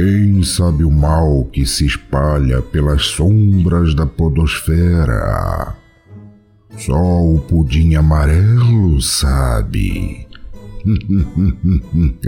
Quem sabe o mal que se espalha pelas sombras da podosfera? Só o pudim amarelo sabe.